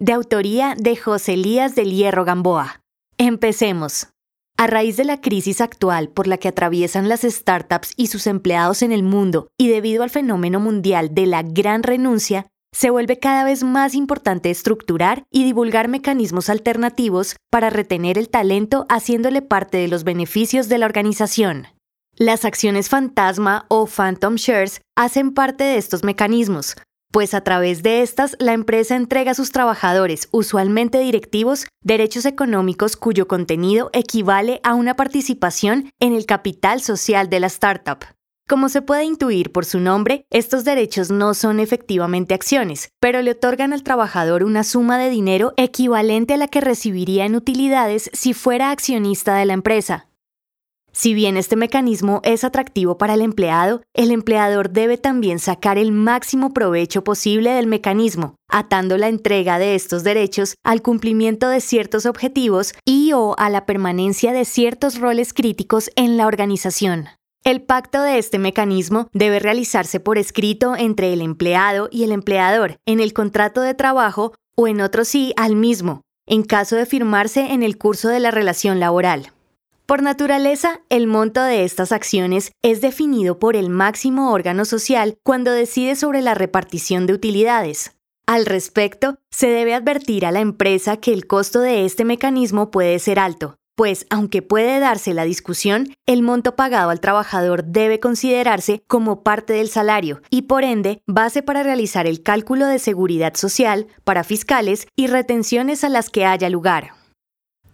de autoría de José Elías del Hierro Gamboa. Empecemos. A raíz de la crisis actual por la que atraviesan las startups y sus empleados en el mundo y debido al fenómeno mundial de la gran renuncia, se vuelve cada vez más importante estructurar y divulgar mecanismos alternativos para retener el talento haciéndole parte de los beneficios de la organización. Las acciones fantasma o phantom shares hacen parte de estos mecanismos, pues a través de estas la empresa entrega a sus trabajadores, usualmente directivos, derechos económicos cuyo contenido equivale a una participación en el capital social de la startup. Como se puede intuir por su nombre, estos derechos no son efectivamente acciones, pero le otorgan al trabajador una suma de dinero equivalente a la que recibiría en utilidades si fuera accionista de la empresa. Si bien este mecanismo es atractivo para el empleado, el empleador debe también sacar el máximo provecho posible del mecanismo, atando la entrega de estos derechos al cumplimiento de ciertos objetivos y o a la permanencia de ciertos roles críticos en la organización. El pacto de este mecanismo debe realizarse por escrito entre el empleado y el empleador en el contrato de trabajo o en otro sí al mismo, en caso de firmarse en el curso de la relación laboral. Por naturaleza, el monto de estas acciones es definido por el máximo órgano social cuando decide sobre la repartición de utilidades. Al respecto, se debe advertir a la empresa que el costo de este mecanismo puede ser alto, pues aunque puede darse la discusión, el monto pagado al trabajador debe considerarse como parte del salario y por ende base para realizar el cálculo de seguridad social para fiscales y retenciones a las que haya lugar.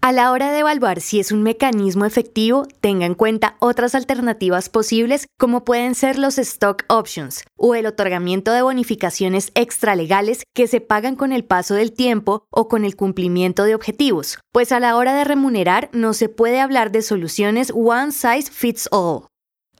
A la hora de evaluar si es un mecanismo efectivo, tenga en cuenta otras alternativas posibles como pueden ser los stock options o el otorgamiento de bonificaciones extralegales que se pagan con el paso del tiempo o con el cumplimiento de objetivos, pues a la hora de remunerar no se puede hablar de soluciones one size fits all.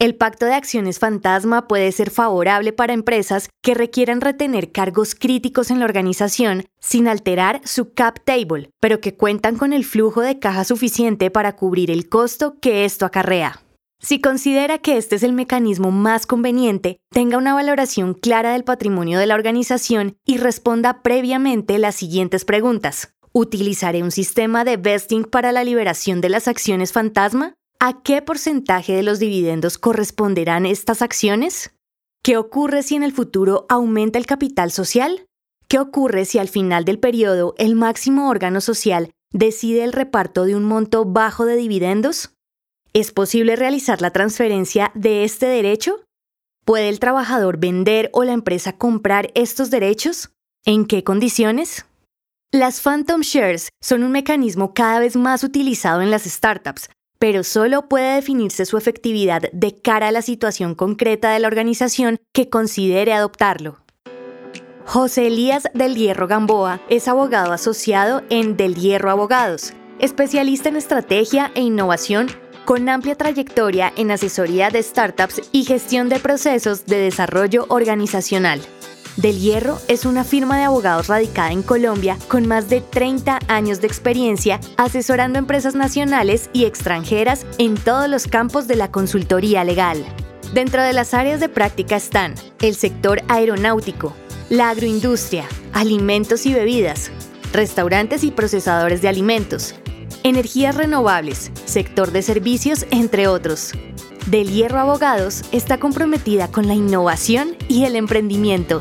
El pacto de acciones fantasma puede ser favorable para empresas que requieran retener cargos críticos en la organización sin alterar su cap table, pero que cuentan con el flujo de caja suficiente para cubrir el costo que esto acarrea. Si considera que este es el mecanismo más conveniente, tenga una valoración clara del patrimonio de la organización y responda previamente las siguientes preguntas. ¿Utilizaré un sistema de vesting para la liberación de las acciones fantasma? ¿A qué porcentaje de los dividendos corresponderán estas acciones? ¿Qué ocurre si en el futuro aumenta el capital social? ¿Qué ocurre si al final del periodo el máximo órgano social decide el reparto de un monto bajo de dividendos? ¿Es posible realizar la transferencia de este derecho? ¿Puede el trabajador vender o la empresa comprar estos derechos? ¿En qué condiciones? Las Phantom Shares son un mecanismo cada vez más utilizado en las startups pero solo puede definirse su efectividad de cara a la situación concreta de la organización que considere adoptarlo. José Elías del Hierro Gamboa es abogado asociado en Del Hierro Abogados, especialista en estrategia e innovación con amplia trayectoria en asesoría de startups y gestión de procesos de desarrollo organizacional. Del Hierro es una firma de abogados radicada en Colombia con más de 30 años de experiencia asesorando empresas nacionales y extranjeras en todos los campos de la consultoría legal. Dentro de las áreas de práctica están el sector aeronáutico, la agroindustria, alimentos y bebidas, restaurantes y procesadores de alimentos, energías renovables, sector de servicios, entre otros. Del Hierro Abogados está comprometida con la innovación y el emprendimiento